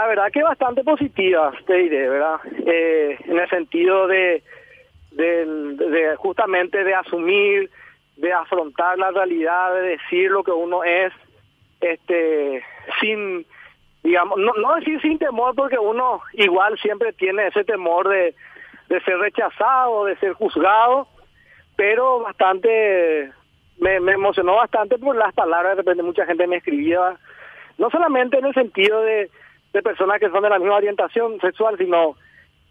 la verdad que bastante positiva, te diré, ¿verdad? Eh, en el sentido de, de, justamente de asumir, de afrontar la realidad, de decir lo que uno es, este, sin, digamos, no, no decir sin temor, porque uno igual siempre tiene ese temor de, ser rechazado, de ser juzgado, pero bastante, me, me emocionó bastante por las palabras, de repente mucha gente me escribía, no solamente en el sentido de de personas que son de la misma orientación sexual, sino,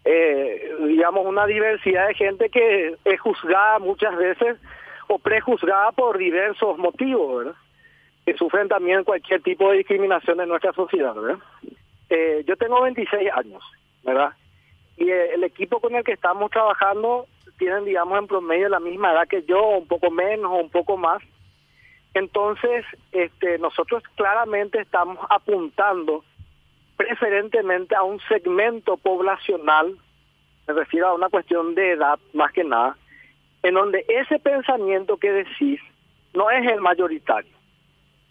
eh, digamos, una diversidad de gente que es juzgada muchas veces o prejuzgada por diversos motivos, ¿verdad? Que sufren también cualquier tipo de discriminación en nuestra sociedad, ¿verdad? Eh, yo tengo 26 años, ¿verdad? Y el equipo con el que estamos trabajando tienen, digamos, en promedio la misma edad que yo, un poco menos o un poco más. Entonces, este, nosotros claramente estamos apuntando preferentemente a un segmento poblacional, me refiero a una cuestión de edad más que nada, en donde ese pensamiento que decís no es el mayoritario.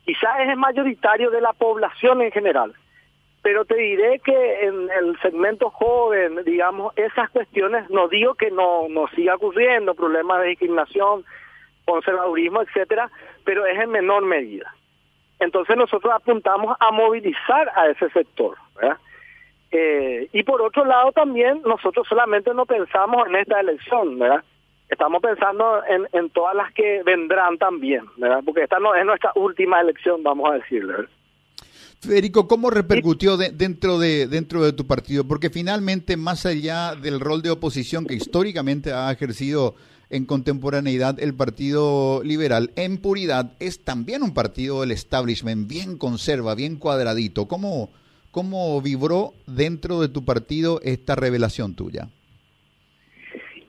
Quizás es el mayoritario de la población en general, pero te diré que en el segmento joven, digamos, esas cuestiones, no digo que no, no siga ocurriendo, problemas de discriminación, conservadurismo, etcétera, pero es en menor medida. Entonces nosotros apuntamos a movilizar a ese sector. Eh, y por otro lado también nosotros solamente no pensamos en esta elección, ¿verdad? Estamos pensando en, en todas las que vendrán también, ¿verdad? Porque esta no es nuestra última elección, vamos a decirle. Federico, ¿cómo repercutió dentro de dentro de tu partido? Porque finalmente, más allá del rol de oposición que históricamente ha ejercido en contemporaneidad el Partido Liberal, en puridad es también un partido del establishment, bien conserva, bien cuadradito. ¿Cómo, cómo vibró dentro de tu partido esta revelación tuya?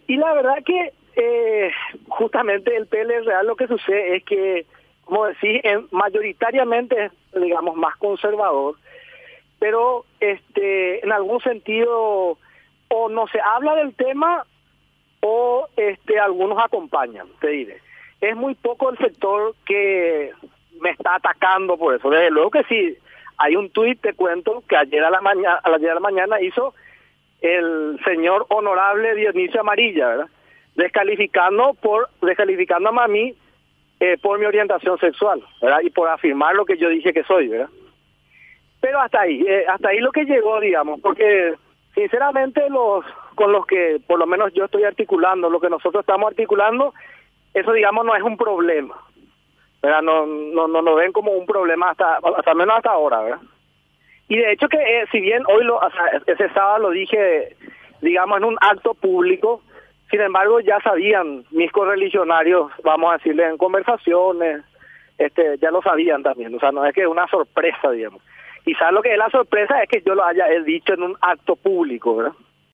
Y la verdad que eh, justamente el PL Real lo que sucede es que, como decís, mayoritariamente es, digamos, más conservador, pero este en algún sentido o no se habla del tema o este algunos acompañan, te diré. Es muy poco el sector que me está atacando por eso. Desde luego que sí, hay un tuit, te cuento, que ayer a la mañana, ayer a la mañana hizo el señor honorable Dionisio Amarilla, ¿verdad? Descalificando por descalificando a mí eh, por mi orientación sexual, ¿verdad? Y por afirmar lo que yo dije que soy, ¿verdad? Pero hasta ahí, eh, hasta ahí lo que llegó, digamos, porque sinceramente los con los que por lo menos yo estoy articulando, lo que nosotros estamos articulando, eso digamos no es un problema. ¿verdad? No, no, no lo ven como un problema hasta, hasta menos hasta ahora, ¿verdad? Y de hecho que eh, si bien hoy lo, ese sábado lo dije, digamos, en un acto público, sin embargo ya sabían mis correligionarios, vamos a decirle en conversaciones, este, ya lo sabían también, o sea, no es que es una sorpresa, digamos. Quizás lo que es la sorpresa es que yo lo haya dicho en un acto público, ¿verdad?